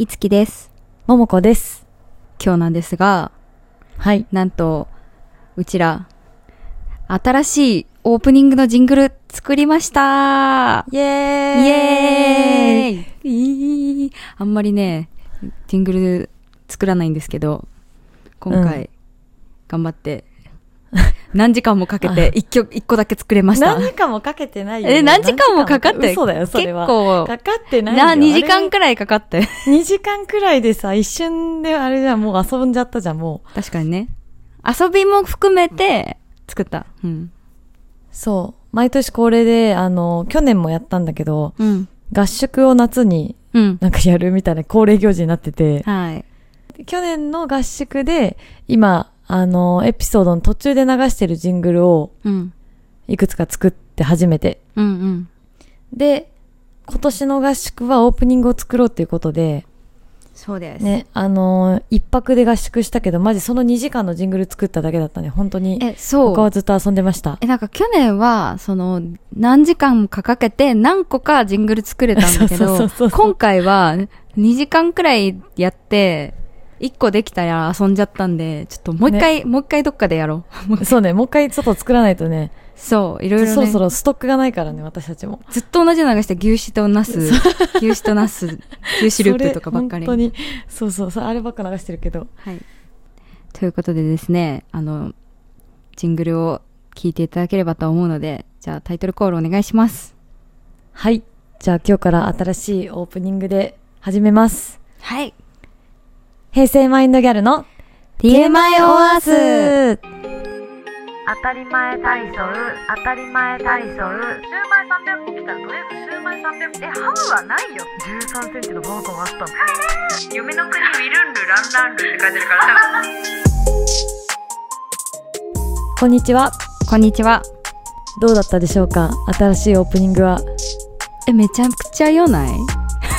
いつきです。ももこです。今日なんですが、はい。なんと、うちら、新しいオープニングのジングル作りましたイエーイイエーイあんまりね、ジングル作らないんですけど、今回、うん頑張って、何時間もかけて一曲、一個だけ作れました。何時間もかけてないよ、ね。え、何時間もかかって？嘘だよ、それは。結構、かかってないよ。な、2時間くくらいかかって。2時間くらいでさ、一瞬であれじゃん、もう遊んじゃったじゃん、もう。確かにね。遊びも含めて作った。うん。そう。毎年恒例で、あの、去年もやったんだけど、うん。合宿を夏にうん。なんかやるみたいな恒例行事になってて、はい。去年の合宿で、今、あの、エピソードの途中で流してるジングルをうん。いくつか作って初めて。うんうん。で、今年の合宿はオープニングを作ろうっていうことで、そうです。ね、あのー一泊で合宿したけど、マジその2時間のジングル作っただけだったね。本当に。え、そう。他はずっと遊んでました。え、なんか去年は、その、何時間もかかけて何個かジングル作れたんだけど今回は2時間くらいやって、1個できたら遊んじゃったんで、ちょっともう一回、もう一回どっかでやろう。そうね、もう一回ちょっと作らないとね、そう、いろいろね。そろそろストックがないからね、私たちも。ずっと同じの流して牛脂とナス、牛脂とナス、牛脂ループとかばっかり。本当に、そうそうそう、あればっか流してるけど。はい。ということでですね、あの、ジングルを聞いていただければと思うので、じゃあタイトルコールお願いします。はい。じゃあ今日から新しいオープニングで始めます。はい。平成マインドギャルの TMI オアース。当たり前体操当たり前体操。シューマイ300個来たらとりあえずシューマイ300個えハムはないよ。1 3センチのバーコンあったの。夢の国ウィルンルランランルって書いてるからさこんにちは。こんにちは。どうだったでしょうか？新しいオープニングは。え、めちゃくちゃ良ない？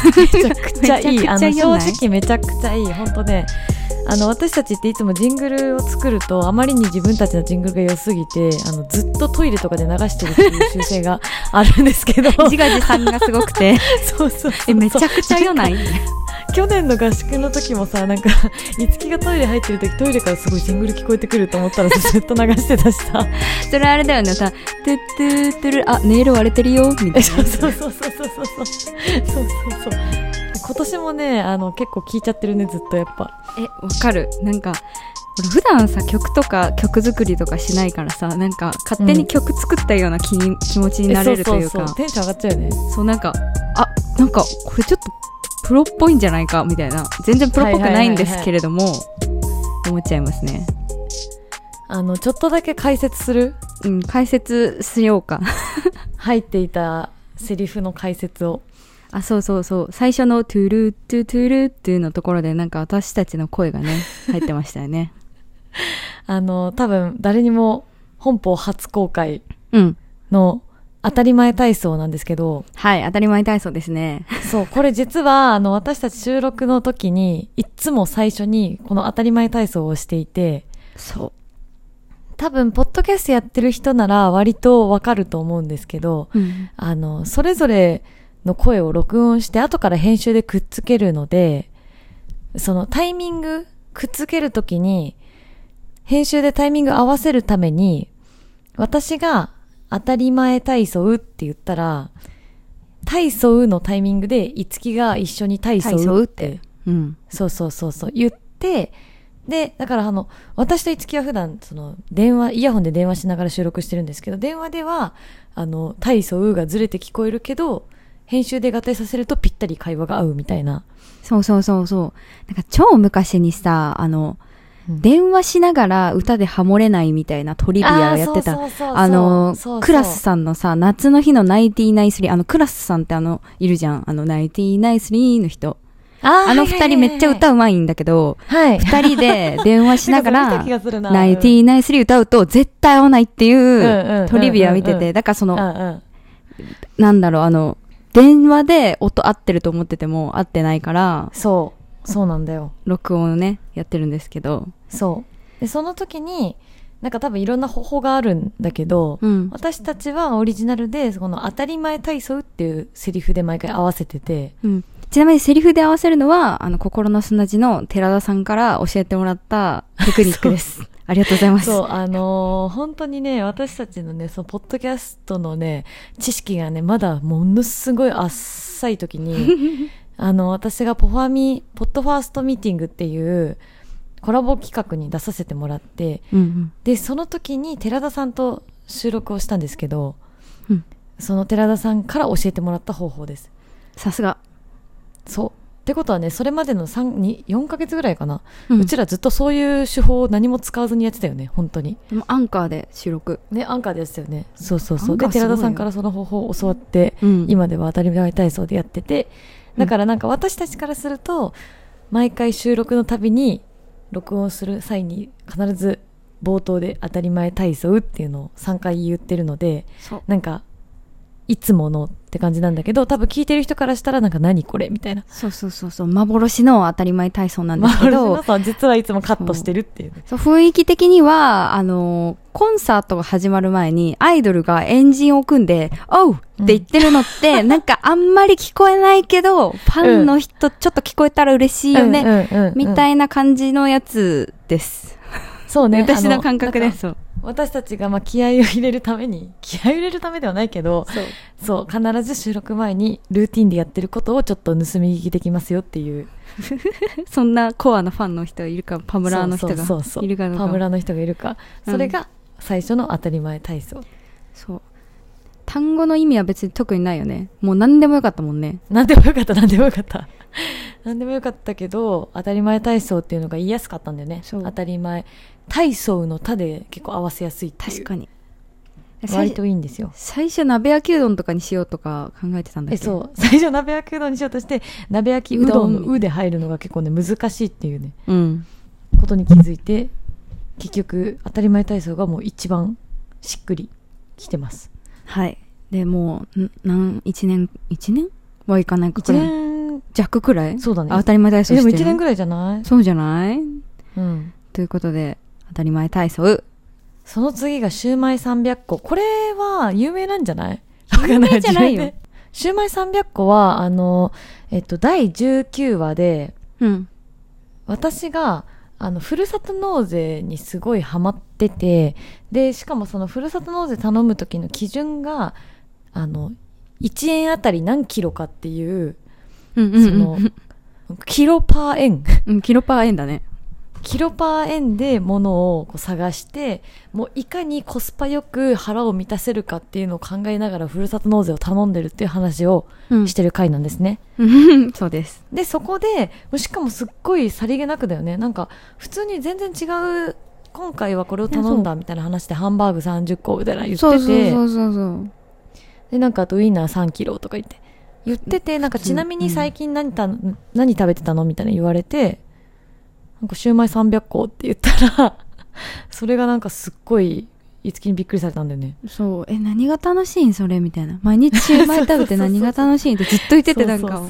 めちゃくちゃいい。あの、正直めちゃくちゃいい。本当ね。あの、私たちっていつもジングルを作ると、あまりに自分たちのジングルが良すぎて、あの、ずっとトイレとかで流してるっていう習性があるんですけど。自画自賛がすごくて。そうそうえ、めちゃくちゃ良ない？去年の合宿の時もさ、なんか、いつきがトイレ入ってる時、トイレからすごいジングル聞こえてくると思ったらずっと流してたしさ。それあれだよね、さ、トゥットゥートゥル、あ、ネイル割れてるよ、みたいな。えそうそうそうそうそうそうそう。そうそうそう。今年もね、あの、結構聞いちゃってるね、ずっとやっぱ。え、わかる。なんか、俺普段さ、曲とか曲作りとかしないからさ、なんか勝手に曲作ったような気に、気持ちになれるというか、テンション上がっちゃうよね。そうなんか、あ、なんかこれちょっとプロっぽいんじゃないかみたいな。全然プロっぽくないんですけれども、思っちゃいますね。あの、ちょっとだけ解説する？うん、解説しようか。入っていたセリフの解説を。あ、そうそうそう。最初のトゥルートゥトゥルーっていうのところでなんか私たちの声がね、入ってましたよね。あの、多分誰にも本邦初公開うん。の当たり前体操なんですけど、はい、当たり前体操ですね。そう、これ実は、あの、私たち収録の時に、いっつも最初にこの当たり前体操をしていて、そ多分、ポッドキャストやってる人なら割とわかると思うんですけど、う。うん。あの、それぞれの声を録音して、後から編集でくっつけるので、そのタイミング、くっつけるときに、編集でタイミング合わせるために、私が当たり前体操って言ったら、体操のタイミングで、いつきが一緒に体操っって？て、うん。そうそうそうそう、言って、で、だからあの、私といつきは普段、その、電話、イヤホンで電話しながら収録してるんですけど、電話では、あの、体操がずれて聞こえるけど、編集で合体させるとぴったり会話が合うみたいな。そうそうそうそう。なんか超昔にさ、あの、うん電話しながら歌でハモれないみたいなトリビアをやってた。あのクラスさんのさ、夏の日のナインティナインスリー、あの、クラスさんってあの、いるじゃん。あの、ナインティナインスリーの人。ああの二人めっちゃ歌う。うまいんだけど、はい。二人で電話しながらナインティナインスリー歌うと絶対合わないっていうトリビア見てて、だからそうんの、うん。なんだろう、あの、電話で音合ってると思ってても合ってないから、そう。そうなんだよ。録音をね、やってるんですけど。そう。で、その時に、なんか多分いろんな方法があるんだけど、うん。私たちはオリジナルで、この当たり前体操っていうセリフで毎回合わせてて、うん。ちなみにセリフで合わせるのは、あの、心の砂地の寺田さんから教えてもらったテクニックです。ありがとうございます。そう、あのー本当にね、私たちのね、その、ポッドキャストのね、知識がね、まだものすごい浅い時に、あの、私がポファミ、ポッドファーストミーティングっていう、コラボ企画に出させてもらって、うんうん。で、その時に寺田さんと収録をしたんですけど、うんその寺田さんから教えてもらった方法です。さすが。そう。ってことはね、それまでの3、に4ヶ月ぐらいかな、ううちらずっとそういう手法を何も使わずにやってたよね、本当に。アンカーで収録。ね、アンカーですよね。そうそうそう。で、寺田さんからその方法を教わって、うん今では当たり前体操でやってて、だからなんか私たちからすると、毎回収録のたびに、録音する際に必ず冒頭で当たり前体操っていうのを3回言ってるので。なんか、いつものって感じなんだけど、多分聞いてる人からしたらなんか何これみたいな。そうそうそうそう。幻の当たり前体操なんですけまど実はいつもカットしてるっていうね。そう雰囲気的には、あの、コンサートが始まる前に、アイドルがエンジンを組んで、おうって言ってるのって、なんかあんまり聞こえないけど、ファンの人ちょっと聞こえたら嬉しいよね、うんうんうんうんみたいな感じのやつです。そうね。私あの感覚で。そう。私たちがまあ気合を入れるために、気合を入れるためではないけど、そう。そう、必ず収録前にルーティンでやってることをちょっと盗み聞きできますよっていう。そんなコアなファンの人がいるか、パムラーの人がそうそうそういるかどうか。パムラの人がいるか。うんそれが最初の当たり前体操。そう。単語の意味は別に特にないよね。もう何でもよかったもんね。なんでもよかった、なんでもよかった。なんでもよかったけど、当たり前体操っていうのが言いやすかったんだよね。そう当たり前。体操の他で結構合わせやすいっていう。確かに。割最といいんですよ。最初鍋焼きうどんとかにしようとか考えてたんだえ、け？ど。そう。最初鍋焼きうどんにしようとして、鍋焼きうどんのうで入るのが結構ね、難しいっていうね。う。うん。ことに気づいて結局当たり前体操がもう一番しっくりきてますはい。で、もう、んなん、一年、一年？はいかないかく1らい。年？弱くらい？そうだねあ当たり前体操えでもしてる？1年ぐらいじゃない？そうじゃない？うんということで、当たり前体操。その次がシューマイ300個これは有名なんじゃない？有名じゃないよシューマイ300個はあのえっと第19話でうん。私があのふるさと納税にすごいハマっててでしかもそのふるさと納税頼む時の基準があの1円あたり何キロかっていううんうん、その キロパー円うん、キロパー円だね。キロパー円で物をこう探してもういかにコスパよく腹を満たせるかっていうのを考えながらふるさと納税を頼んでるっていう話をうん。してる回なんですね、うん。そうです。でそこでしかもすっごいさりげなくだよね。なんか普通に全然違う今回はこれを頼んだみたいな話でハンバーグ30個みたいな言ってて。そうそうそう。でなんかあとウインナー3キロとか言って。言っててなんかちなみに最近何た、何食べてたの？みたいな言われてなんかシューマイ300個って言ったら それがなんかすっごいいつきにびっくりされたんだよねそう。え、何が楽しいんそれみたいな。毎日シューマイ食べて何が楽しいんってずっと言っててなんか、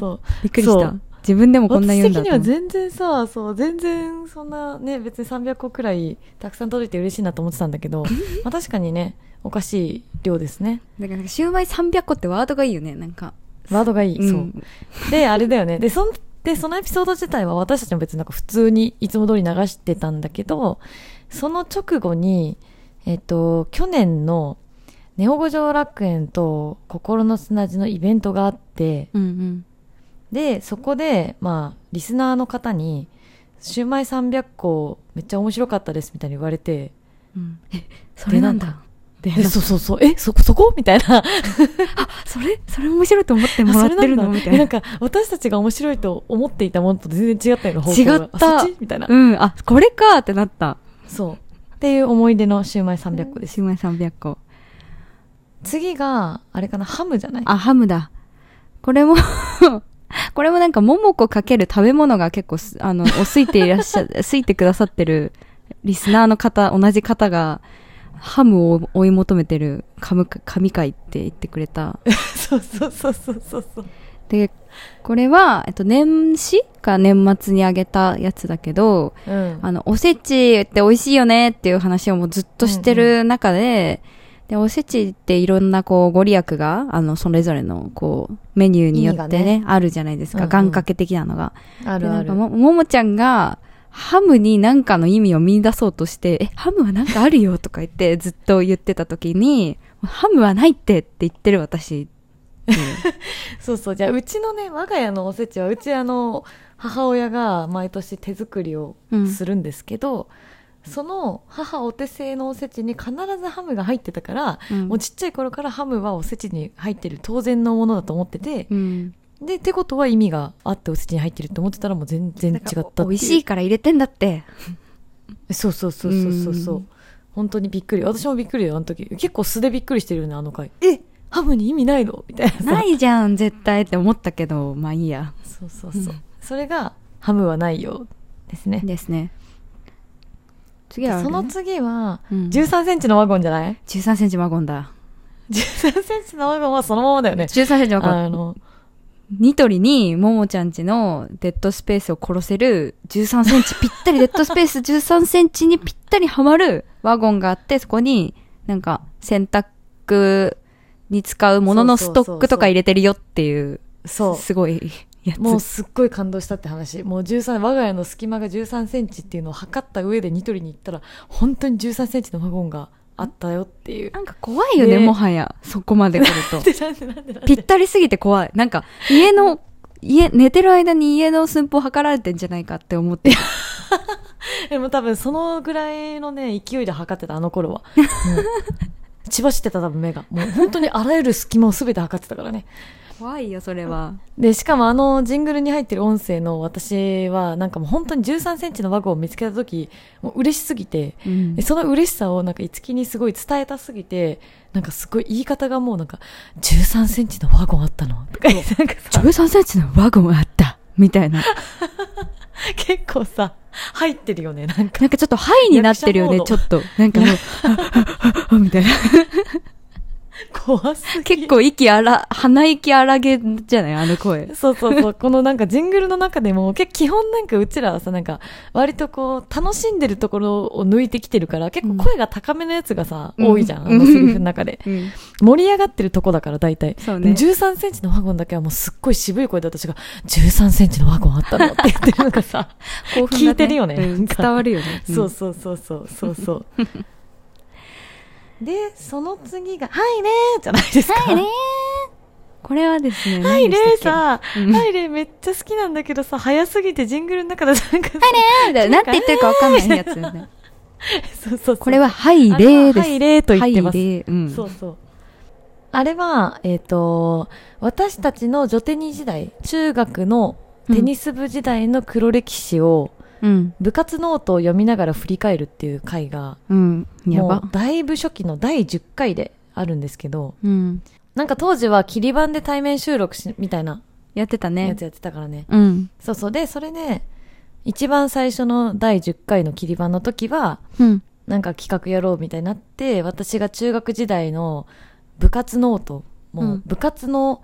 びっくりした。自分でもこんな言うん私的に。は全然さそう全然そんなね別に300個くらいたくさん届いて嬉しいなと思ってたんだけど まあ確かにねおかしい量ですねだからシューマイ300個ってワードがいいよね。なんか。ワードがいい、うんそうであれだよねでそんでそのエピソード自体は私たちも別になんか普通にいつも通り流してたんだけどその直後にえっと去年のネオ五条楽園と心の砂地のイベントがあってうんうん。でそこでまあリスナーの方に「シューマイ300個めっちゃ面白かったです」みたいに言われてうんえ、それなんだ。で、えそうそうそう。えそそこ？みたいな。それ？それ面白いと思ってもらってるの？みたいな。えなんか私たちが面白いと思っていたものと全然違ったような方向が。違った。みたいな、うん、あ、これかってなった。そう。っていう思い出のシューマイ300個です、シューマイ300個。次があれかな？ハムじゃない？あ、ハムだ。これも、これもなんか、桃子かける食べ物が結構す、あの、おすいていらっしゃ、すいてくださってるリスナーの方、同じ方が、ハムを追い求めてる神神回って言ってくれた。そうそうそうそうそうそうで、これは、えっと、年始か年末にあげたやつだけど、うんあの、おせちって美味しいよねっていう話をもうずっとしてる中で、で、おせちっていろんなこう、ご利益が、あの、それぞれのこう、メニューによってね、意味あるじゃないですか。うんうん願掛け的なのが。あるある。ももちゃんが、ハムに何かの意味を見出そうとして、え、ハムはなんかあるよとか言って ずっと言ってた時に、ハムはないってって言ってる私。そうそう。じゃあ、うちのね、我が家のおせちは、うちあの、母親が毎年手作りをうんするんですけど、その母お手製のおせちに必ずハムが入ってたから、うんもうちっちゃい頃からハムはおせちに入ってる当然のものだと思ってて、うん。で、ってことは意味があっておせちに入ってるって思ってたらもう全然違ったって。美味しいから入れてんだって。そうそうそうそうそう。そううん。本当にびっくり。私もびっくりよあの時。結構素でびっくりしてるよねあの回。え？ハムに意味ないの？みたいな。さないじゃん、絶対って思ったけど、まあいいや。そうそうそう、うんそれがハムはないよですね。ですね。次はあれその次は、うん。13センチのワゴンじゃない？13センチワゴンだ。13センチのワゴンはそのままだよね。13センチワゴン。あのニトリにももちゃんちのデッドスペースを殺せる13センチ ぴったりデッドスペース13センチにぴったりはまるワゴンがあって、そこになんか洗濯に使うもののストックとか入れてるよっていう、そう。すごいやつ。もうすっごい感動したって話。もう13我が家の隙間が13センチっていうのを測った上でニトリに行ったら本当に13センチのワゴンがあったよっていうなんか怖いよね、ねもはや。そこまで来ると。ぴったりすぎて怖い。なんか、家の、家、寝てる間に家の寸法測られてんじゃないかって思って。でも多分そのぐらいのね、勢いで測ってた、あの頃は。も う血走ってた多分目が。もう本当にあらゆる隙間を全て測ってたからね。怖いよ、それは。で、しかもあのジングルに入ってる音声の私は、なんかもう本当に13センチのワゴンを見つけた時、もう嬉しすぎて、うんでその嬉しさをなんか五木にすごい伝えたすぎて、なんかすごい言い方がもうなんか、13センチのワゴンあったの？とか なんかさ、13センチのワゴンあった？みたいな。結構さ、入ってるよね、なんか。なんかちょっとハイになってるよね、ちょっと。なんかもう、あみたいな。怖すぎ結構息荒、鼻息荒げじゃない？あの声。そうそうそう。このなんかジングルの中でも、結構基本なんかうちらはさ、なんか、割とこう、楽しんでるところを抜いてきてるから、結構声が高めのやつがさ、うん多いじゃん、うんあのセリフの中で。うん。盛り上がってるとこだから、大体。そうね。13センチのワゴンだけはもうすっごい渋い声で私が、13センチのワゴンあったのって言ってるのがさ、興奮が聞いてるよねうん伝わるよね。そうそうそうそう、そうそう。で、その次が、はいねーじゃないですか。はいねこれはですね、はい、レ何でしたっイさ、はい、レイめっちゃ好きなんだけどさ、早すぎてジングルの中でなんかさ、みたいななんて言ってるかわかんないやつよね。そうそうこれは、はい、あれは例です。はい、レイと言ってます。はい、例。うん。そうそう。あれは、えっ、と、私たちの女テニ時代、中学のテニス部時代の黒歴史を、うん。部活ノートを読みながら振り返るっていう回が、うん。やもうば。だいぶ初期の第10回であるんですけど、うん。なんか当時は切り板で対面収録し、みたいなやってたねやつ。やってたからね。うん。そうそう。で、それで、一番最初の第10回の切り板の時は、うん。なんか企画やろうみたいになって、私が中学時代の部活ノート、もううん部活の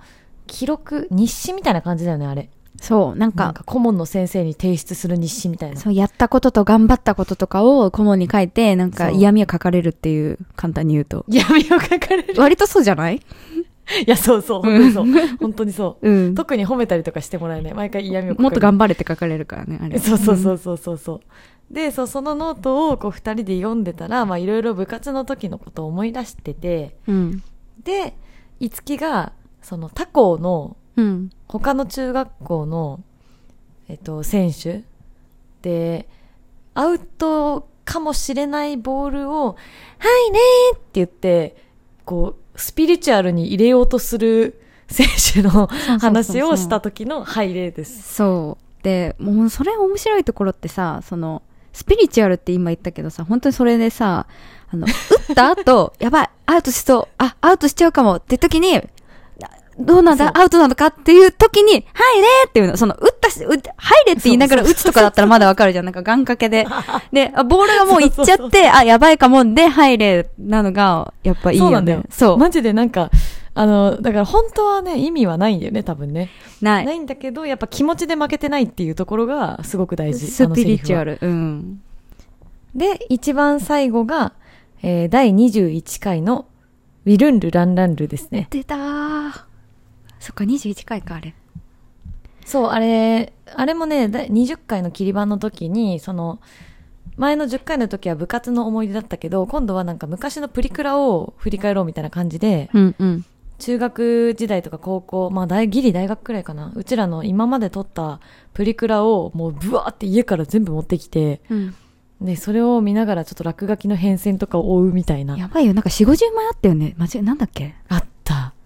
記録、日誌みたいな感じだよね、あれ。そう、なんか、顧問の先生に提出する日誌みたいな。そう、やったことと頑張ったこととかを顧問に書いて、なんか嫌味を書かれるっていう、簡単に言うと。闇を書かれる。割とそうじゃない？いや、そうそう、本当にそう。本当にそう。うん。特に褒めたりとかしてもらえない。毎回嫌味を。もっと頑張れって書かれるからね、あれ。そうそうそうそうそうそう。で、そう、そのノートをこう二人で読んでたら、まあいろいろ部活の時のことを思い出してて、うん。で、いつきが、その他校のうん。他の中学校の、えっと、選手で、アウトかもしれないボールを、はいねーって言って、こう、スピリチュアルに入れようとする選手の話をした時のはい例です。そう。で、もうそれ面白いところってさ、その、スピリチュアルって今言ったけどさ、本当にそれでさ、あの、打った後、やばい、アウトしそう、あ、アウトしちゃうかもって時に、どうなんだアウトなのかっていう時に、入れっていうの、その、打ったし、入れって言いながら打つとかだったらまだわかるじゃん。なんか願掛けで。で、あボールがもう行っちゃって、あ、やばいかもんで、入れなのが、やっぱいいよね。そうなんだよ。そう。マジでなんか、あの、だから本当はね、意味はないんだよね、多分ね。ない。ないんだけど、やっぱ気持ちで負けてないっていうところがすごく大事。スピリチュアル。ル。うん。で、一番最後が、えー第21回のウィルンルランランルですね。出たー。そっか、21回か、あれ。そう、あれ、あれもね、だ20回の切り板の時に、その、前の10回の時は部活の思い出だったけど、今度はなんか昔のプリクラを振り返ろうみたいな感じで、うんうん。中学時代とか高校、まあ大、ギリ大学くらいかな。うちらの今まで撮ったプリクラをもうブワーって家から全部持ってきて、うん。で、それを見ながらちょっと落書きの変遷とかを追うみたいな。やばいよ、なんか4、50枚あったよね。間違い、なんだっけ？あった。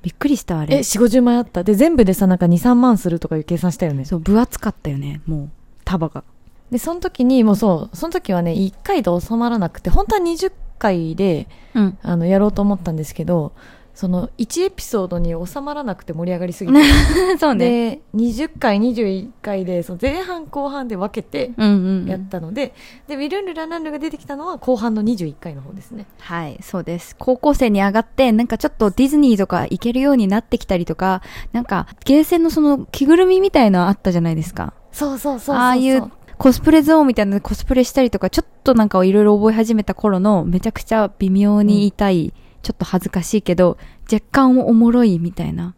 びっくりした、あれ。え、4、50枚あった。で、全部でさ、なんか2、3万するとかいう計算したよね。そう、分厚かったよね、もう、束が。で、その時に、もうそう、その時はね、1回で収まらなくて、本当は20回で、うん。あの、やろうと思ったんですけど、その、1エピソードに収まらなくて盛り上がりすぎて。そうね。で、20回、21回で、その前半後半で分けてうんうん、やったので、で、ウィルンルランランルが出てきたのは後半の21回の方ですね。はい、そうです。高校生に上がって、なんかちょっとディズニーとか行けるようになってきたりとか、なんか、ゲーセンのその着ぐるみみたいのあったじゃないですか。そうそうそう。ああいうコスプレゾーンみたいなのでコスプレしたりとか、ちょっとなんかいろいろ覚え始めた頃の、めちゃくちゃ微妙に痛い、ちょっと恥ずかしいけど、若干おもろいみたいな。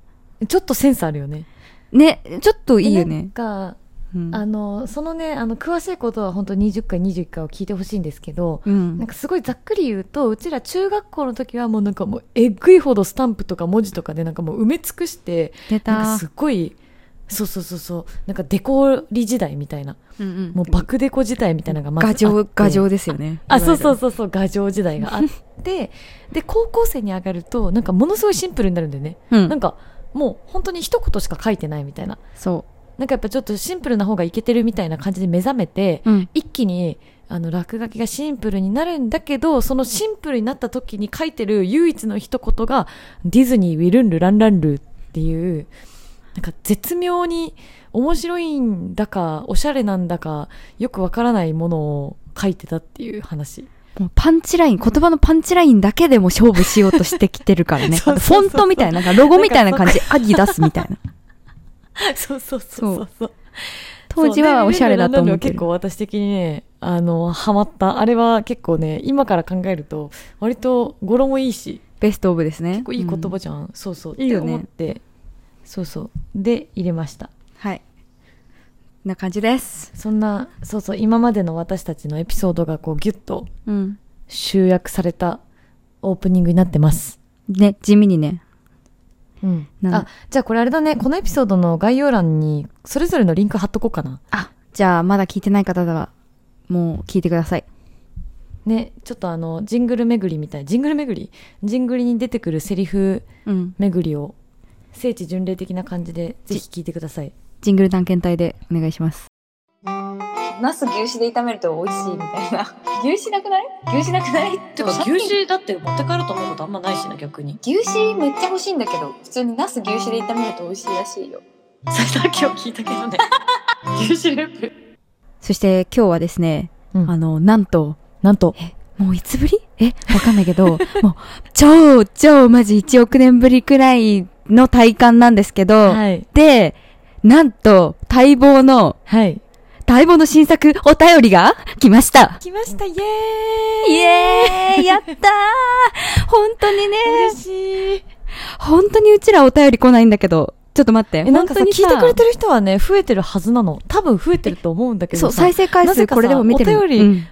ちょっとセンスあるよね。ね、ちょっといいよでなんね。か、うんあの、そのね、あの、詳しいことは本当20回、21回を聞いてほしいんですけど、うんなんかすごいざっくり言うと、うちら中学校の時はもうなんかもうえぐいほどスタンプとか文字とかでなんかもう埋め尽くして、出たなんかすっごい、そうそうそうそう、なんかデコリ時代みたいな、うんうんもう爆デコ時代みたいなのがまずあ画って像、画像ですよね。あ、そうそうう。そうそう、画像時代があって、で、高校生に上がると、なんかものすごいシンプルになるんだよね。うんなんか、もう本当に一言しか書いてないみたいな。そなんかやっぱちょっとシンプルな方がいけてるみたいな感じで目覚めて、う。うん。一気に、あの、落書きがシンプルになるんだけど、そのシンプルになった時に書いてる唯一の一言が、ディズニー、ウィルンル、ランランルっていう、なんか絶妙に面白いんだか、おしゃれなんだか、よくわからないものを書いてたっていう話。もうパンチライン、言葉のパンチラインだけでも勝負しようとしてきてるからね。そうあとそうそうフォントみたいな、なんかロゴみたいな感じ、アギ出すみたいな。そうそうそうそうそう。当時はおしゃれだと思ってる結構。私的にね、あの、ハマった。あれは結構ね、今から考えると、割と語呂もいいし、ベストオブですね。結構いい言葉うんじゃん。そうそう。いいよねって思って、そうそう。で、入れました。はい。な感じです。そんな、そうそう、今までの私たちのエピソードがこうギュッとうん。集約されたオープニングになってます。ね、地味にね。うん。なんあ、じゃあこれあれだね、このエピソードの概要欄に、それぞれのリンク貼っとこうかな。あ、じゃあまだ聞いてない方は、もう聞いてください。ね、ちょっとあの、ジングル巡りみたい。ジングル巡り？ジングルに出てくるセリフうん。巡りを、聖地巡礼的な感じで、ぜひ聞いてください。ジングル探検隊でお願いします。ナス牛脂で炒めると美味しいみたいな。牛脂なくない？牛脂なくない？てか、牛脂だって持って帰ろうと思うことあんまないしな、逆に。牛脂めっちゃ欲しいんだけど、普通にナス牛脂で炒めると美味しいらしいよ。それだけを聞いたけどね。牛脂レップ。そして今日はですね、うんあの、なんと、なんと、もういつぶり？えわかんないけど、もう、超、超マジ1億年ぶりくらいの体感なんですけど、はい。で、なんと、待望の、はい。待望の新作お便りが 来ました。来ました、イエーイエーイやったー本当にね、嬉しい。本当にうちらお便り来ないんだけど、ちょっと待って。え、なんかさ、本当に聞いてくれてる人はね、増えてるはずなの。多分増えてると思うんだけどそう、さ再生回数これでも見てるお便りうん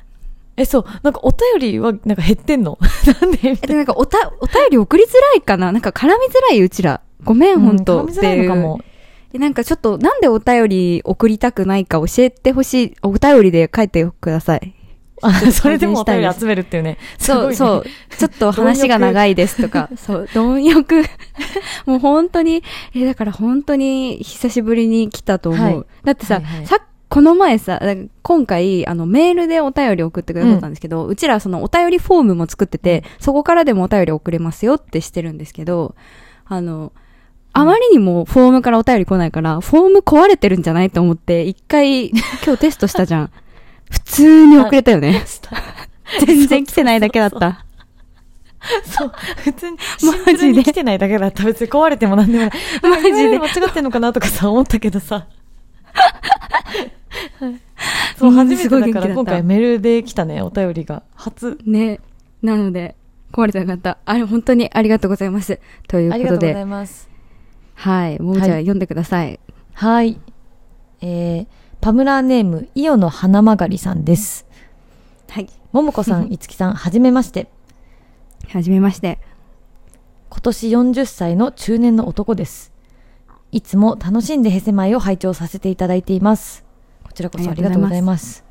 え、そう、なんかお便りはなんか減ってんの？なんで？えで、なんかおた、お便り送りづらいかな？なんか絡みづらいうちら。ごめん、な。本当うん絡みづらいのかも。でなんかちょっと、なんでお便り送りたくないか教えてほしい。お便りで書いてください。あ、それでもお便り集めるっていうね。そう、う。そう。ちょっと話が長いですとか、そう、貪欲。もう本当に、え、だから本当に久しぶりに来たと思う。はいだってさ、はいはいさっこの前さ、だ今回、あの、メールでお便り送ってくださったんですけど、うちらそのお便りフォームも作ってて、そこからでもお便り送れますよってしてるんですけど、あの、あまりにもフォームからお便り来ないから、フォーム壊れてるんじゃないと思って、一回、今日テストしたじゃん。普通に送れたよね。全然来てないだけだった。そう。普通に、シンプルに来てないだけだった。別に壊れてもなんでもない。マジで間違ってんのかなとかさ、思ったけどさ。は いそう、うん初めてだから今回メールで来たね、お便りが。初。ね。なので、壊れてなかった。あれ、本当にありがとうございます。ということでありがとうござい、ます。はい。ももちゃん、はい読んでください。はい。えー、パムラーネーム、イオの花曲がりさんです。はい。ももこさん、いつきさん、はじめまして。はじめまして。今年40歳の中年の男です。いつも楽しんでヘセマイを拝聴させていただいています。こちらこそありがとうございます。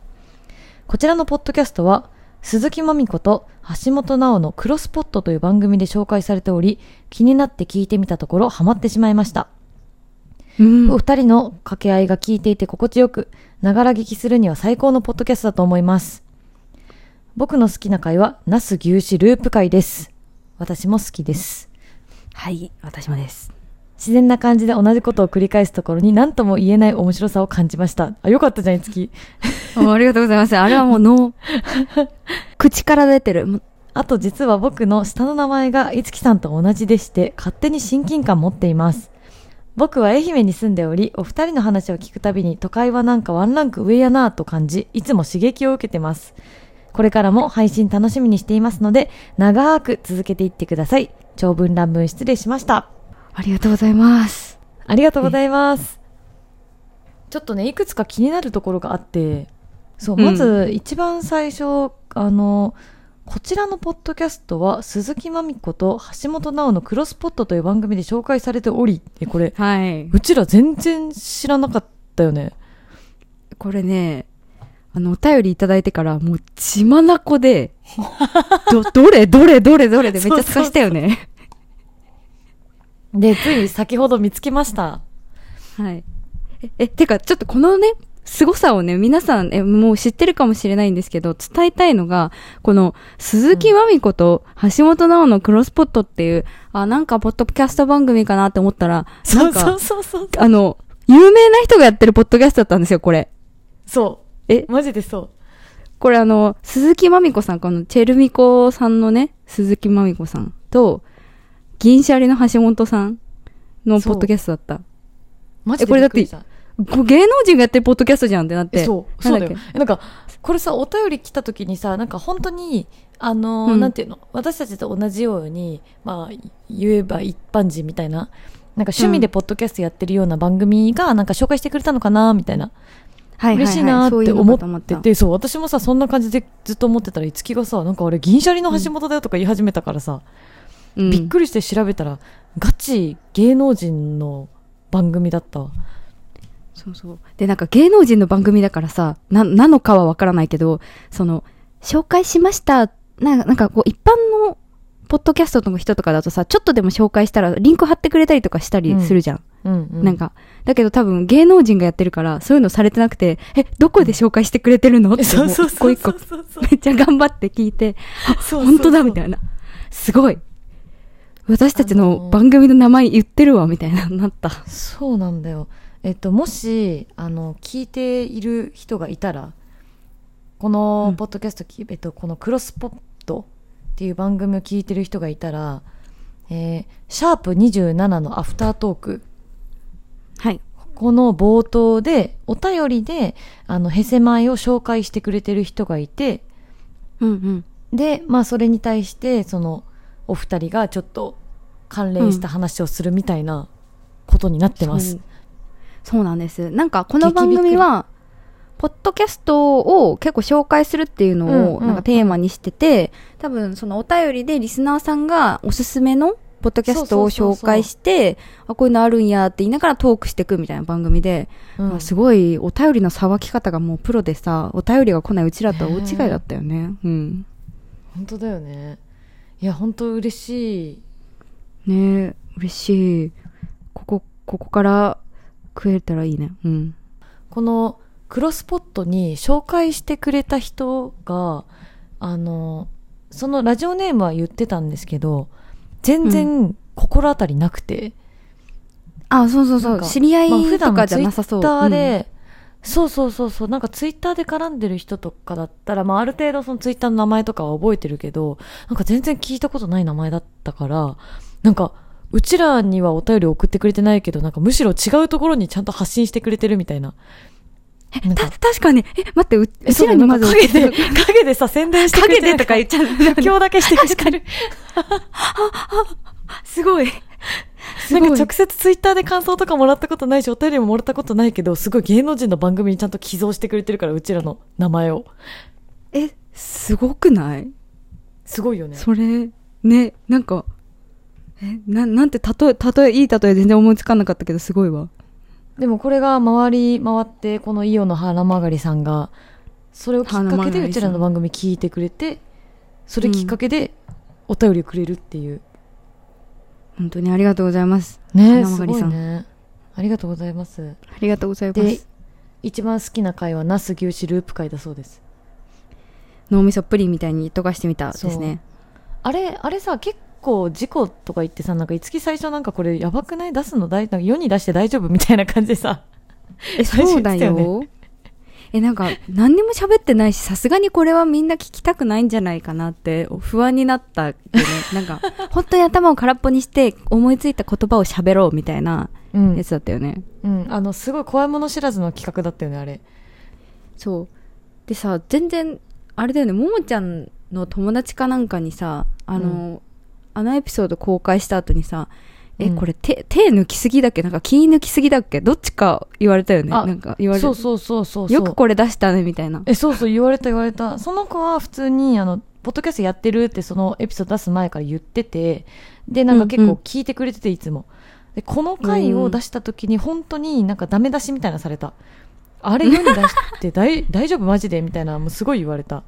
こちらのポッドキャストは、鈴木まみこと橋本直のクロスポットという番組で紹介されており、気になって聞いてみたところハマってしまいました。うんお二人の掛け合いが聞いていて心地よく、ながら聞きするには最高のポッドキャストだと思います。僕の好きな回は、ナス牛脂ループ回です。私も好きです。はい。私もです。自然な感じで同じことを繰り返すところに何とも言えない面白さを感じました。あ、よかったじゃん、いつき。あありがとうございます。あれはもう脳、口から出てる。あと実は僕の下の名前がいつきさんと同じでして、勝手に親近感持っています。僕は愛媛に住んでおり、お二人の話を聞くたびに都会はなんかワンランク上やなぁと感じ、いつも刺激を受けてます。これからも配信楽しみにしていますので、長く続けていってください。長文乱文失礼しました。ありがとうございます。ありがとうございます。ちょっとね、いくつか気になるところがあって、そう、うんまず一番最初、あの、こちらのポッドキャストは鈴木まみこと橋本直のクロスポットという番組で紹介されており、え、これ、はい。うちら全然知らなかったよね。これね、あの、お便りいただいてから、もう血まなこで、ど、どれどれどれどれでめっちゃ透かしたよね。で、つい先ほど見つけました。はい。え、え、てか、ちょっとこのね、凄さをね、皆さん、え、もう知ってるかもしれないんですけど、伝えたいのが、この、鈴木まみこと、橋本直のクロスポットっていう、あ、なんか、ポッドキャスト番組かなって思ったら、なんか、そうそうそう。あの、有名な人がやってるポッドキャストだったんですよ、これ。そう。え？マジでそう。これあの、鈴木まみこさん、このチェルミコさんのね、鈴木まみこさんと、銀シャリの橋本さんのポッドキャストだった。マジでえこれだってこ芸能人がやってるポッドキャストじゃんってなって。えそう、そうだよ。なんか、これさ、お便り来た時にさ、なんか本当に、あのーうん。なんていうの、私たちと同じように、まあ、言えば一般人みたいな、なんか趣味でポッドキャストやってるような番組が、なんか紹介してくれたのかな、みたいな。はい嬉しいなって思ってて、そう、私もさ、そんな感じでずっと思ってたら、いつきがさ、なんかあれ、銀シャリの橋本だよとか言い始めたからさ、うんびっくりして調べたら、ガチ芸能人の番組だったわ。そうそう。で、なんか芸能人の番組だからさ、な、なのかはわからないけど、その、紹介しました。なんか、なんかこう、一般の、ポッドキャストの人とかだとさ、ちょっとでも紹介したら、リンク貼ってくれたりとかしたりするじゃん。うん、うん。なんか、だけど多分芸能人がやってるから、そういうのされてなくて、え、どこで紹介してくれてるの？ってそう一個一個めっちゃ頑張って聞いて、本当だみたいな。すごい。私たちあの番組の名前言ってるわ、みたいな、なった。そうなんだよ。えっと、もし、あの、聞いている人がいたら、こうのんポッドキャストき、えっと、このクロスポットっていう番組を聞いてる人がいたら、えーシャープ27のアフタートーク、はい。この冒頭で、お便りで、あの、ヘセマイを紹介してくれてる人がいて、うんうん。で、まあ、それに対して、その、お二人がちょっと関連した話をするみたいなことになってます。そうそうなんです。なんか、この番組は、ポッドキャストを結構紹介するっていうのをうんうんなんかテーマにしてて、多分そのお便りでリスナーさんがおすすめのポッドキャストを紹介して、あ、こういうのあるんやって言いながらトークしていくみたいな番組で、うんあすごいお便りのさばき方がもうプロでさ、お便りが来ないうちらとは大違いだったよね。うん。本当だよねいや本当嬉しいねえ、嬉しい。ここ、ここから食えたらいいね。うん。このクロスポットに紹介してくれた人があのそのラジオネームは言ってたんですけど全然心当たりなくて、あ、そうそうそう。知り合いとかじゃなさそう。ツイッターで、そうそうそうそうなんかツイッターで絡んでる人とかだったら、まあ、ある程度そのツイッターの名前とかは覚えてるけどなんか全然聞いたことない名前だったからなんかうちらにはお便り送ってくれてないけどなんかむしろ違うところにちゃんと発信してくれてるみたいななんかた、確かに、え、待って、ううえちらにまず、影で、影でさ、宣伝してくれて影でとか言っちゃう。今日だけしてくれてる。すごい。すなん。か直接ツイッターで感想とかもらったことないし、お便りももらったことないけど、すごい芸能人の番組にちゃんと寄贈してくれてるから、うちらの名前を。え、すごくない？すごいよね。それ、ね、なんか、え、な、なんて、例え、例え、いい例え全然思いつかなかったけど、すごいわ。でもこれが回り回って、このイオの花曲がりさんが、それをきっかけでうちらの番組聞いてくれて、それきっかけでお便りをくれるっていう。本当にありがとうございます。ねすごいね。ありがとうございます。ありがとうございま。です一番好きな回はナス牛脂ループ回だそうです。脳みそプリンみたいに溶かしてみたですね。あれ、あれさ、結構事故とか言ってさ、なんか、いつき最初なんかこれやばくない？出すの大、なんか世に出して大丈夫？みたいな感じでさ。え、そうだよ。え、なんか、何にも喋ってないし、さすがにこれはみんな聞きたくないんじゃないかなって、不安になったよね。なんか、本当に頭を空っぽにして、思いついた言葉を喋ろうみたいなうんやつだったよね。うん。あの、すごい怖いもの知らずの企画だったよね、あれ。そう。でさ、全然、あれだよね、ももちゃんの友達かなんかにさ、あの、あのエピソード公開した後にさ、え、うんこれ手、手抜きすぎだっけ？なんか気抜きすぎだっけ？どっちか言われたよね。あなんか言われそうそうそうそうそう。よくこれ出したね、みたいな。え、そうそう、言われた言われた。その子は普通に、あの、ポッドキャストやってるってそのエピソード出す前から言ってて、で、なんか結構聞いてくれてて、いつも。で、この回を出した時に本当になんかダメ出しみたいなのされた。あれ世に出して 大大丈夫マジでみたいな、もうすごい言われた。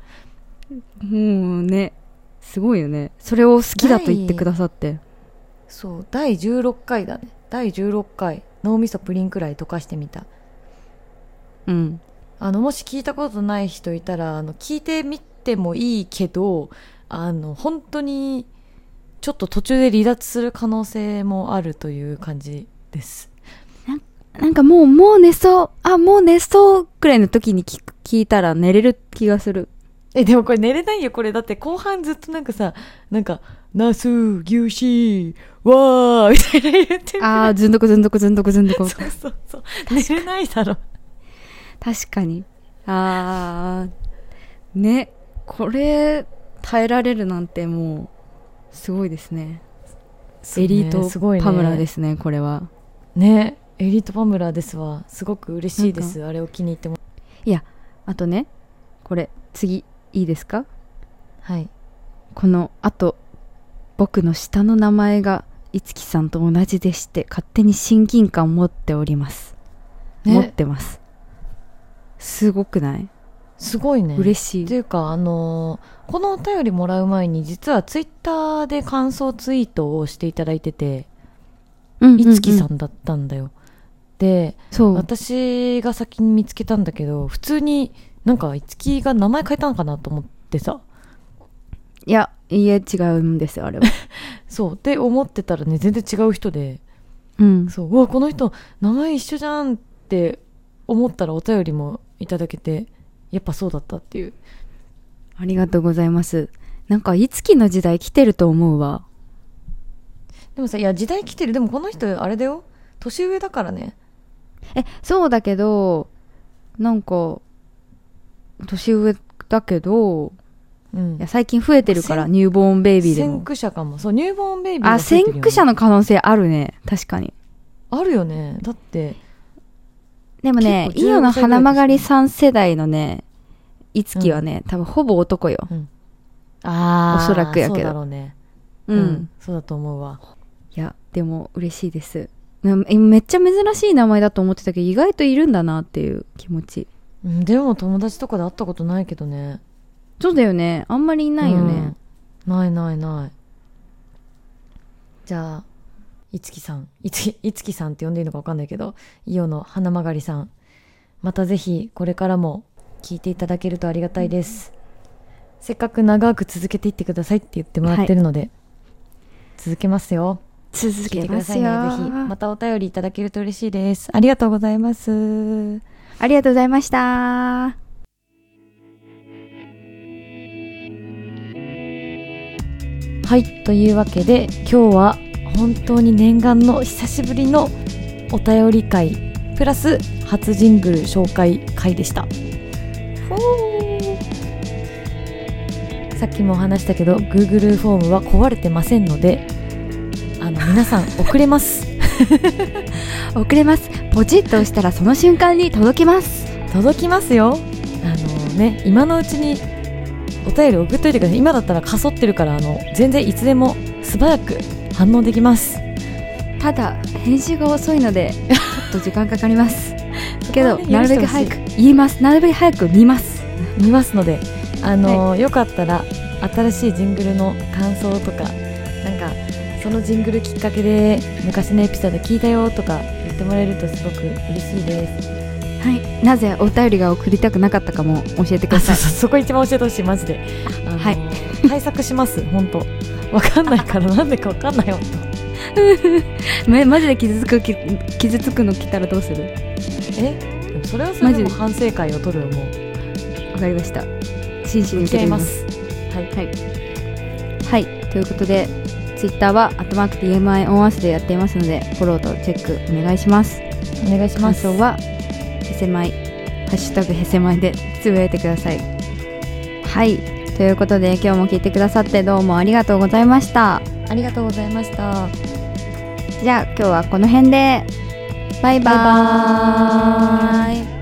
もうね、すごいよね。それを好きだと言ってくださって。そう、第16回だね。第16回、脳みそプリンくらい溶かしてみた。うん。あの、もし聞いたことない人いたら、あの、聞いてみてもいいけど、あの、本当に、ちょっと途中で離脱する可能性もあるという感じです。なんかもう、もう寝そう。あ、もう寝そうくらいの時に聞く聞いたら寝れる気がする。え、でもこれ寝れないよ、これ。だって後半ずっとなんかさ、なんか、ナス、牛脂、わー、みたいな言ってる。あー、ずんどくずんどくずんどくずんどく。そうそうそう。寝れないだろ。確かに。あー、ね、これ、耐えられるなんてもう、すごいですね。エリートすごいねパムラですね、これは。ね。エリートパムラですわ。すごく嬉しいです。あれを気に入っても。いや、あとね、これ、次、いいですか？はい。この、あと、僕の下の名前が、いつきさんと同じでして、勝手に親近感を持っております。ね持ってます。すごくない？すごいね。嬉しいって。いうか、あのーこのお便りもらう前に、実はツイッターで感想ツイートをしていただいてて、いつきさん。んだったんだよ。で。私が先に見つけたんだけど、普通になんか、いつきが名前変えたのかなと思ってさ、いや、いいえ、違うんですよ、あれは。そう。って思ってたらね、全然違う人で、うん。そう、うわ、この人、名前一緒じゃんって思ったらお便りもいただけて、やっぱそうだったっていう。ありがとうございます。なんか、いつきの時代来てると思うわ。でもさ、いや、時代来てる。でもこの人、あれだよ。年上だからね。え、そうだけど、なんか、年上だけど、うんいや。最近増えてるから、先ニューボーンベイビーで先も。駆者かも。そう、ニューボーンベイビーがあ、先駆者の可能性あるね。確かに。あるよね。だって、でもね、イオの15歳ぐらい花曲がり3世代のね、いつきはね、多分ほぼ男よ。あおそらくやけどそうだろうね。う。うんん。そうだと思うわ。いや、でも嬉しいです。めっちゃ珍しい名前だと思ってたけど、意外といるんだなっていう気持ち。うんでも友達とかで会ったことないけどね。そうだよね。あんまりいないよね。うん。ないないない。じゃあ、いつきさん。いつき、いつきさんって呼んでいいのかわかんないけど、イオの花曲がりさん。またぜひ、これからも聞いていただけるとありがたいです。せっかく長く続けていってくださいって言ってもらってるので、続けますよ。続けますくださいね。よ。ぜひ、またお便りいただけると嬉しいです。ありがとうございます。ありがとうございました。はい、というわけで今日は本当に念願の久しぶりのお便り会プラス初ジングル紹介会でした。さっきも話したけど Google フォームは壊れてませんのであの皆さん 遅れます。遅れます。ポチッと押したらその瞬間に届きます。届きますよ。あのね今のうちにお便り送っといてください。今だったらかそってるからあの全然いつでも素早く反応できます。ただ編集が遅いのでちょっと時間かかります。けどなるべく早く言います。なるべく早く見ます。見ますのであの、よかったら新しいジングルの感想とかなんかそのジングルきっかけで昔のエピソード聞いたよとか言ってもらえるとすごく嬉しいですはい。なぜお便りが送りたくなかったかも教えてくだあさい。そこ一番教えてほしいマジで。あのはい。対策します本当。わかんないから なんでかわかんないよ めマジで傷つくき傷つくの来たらどうする？え？それはそれで。も反省会を取るよもう。わかりました。真摯に受けてみます。す。はい。はい、はい、ということでツイッターは「アットマーク TMI オンアース」でやっていますのでフォローとチェックお願いします。お願いします。感想はへせまいハッシュタグへせまいでつぶやいてください。はい。ということで今日も聞いてくださってどうもありがとうございました。ありがとうございました。じゃあ今日はこの辺で。バイババイバーイ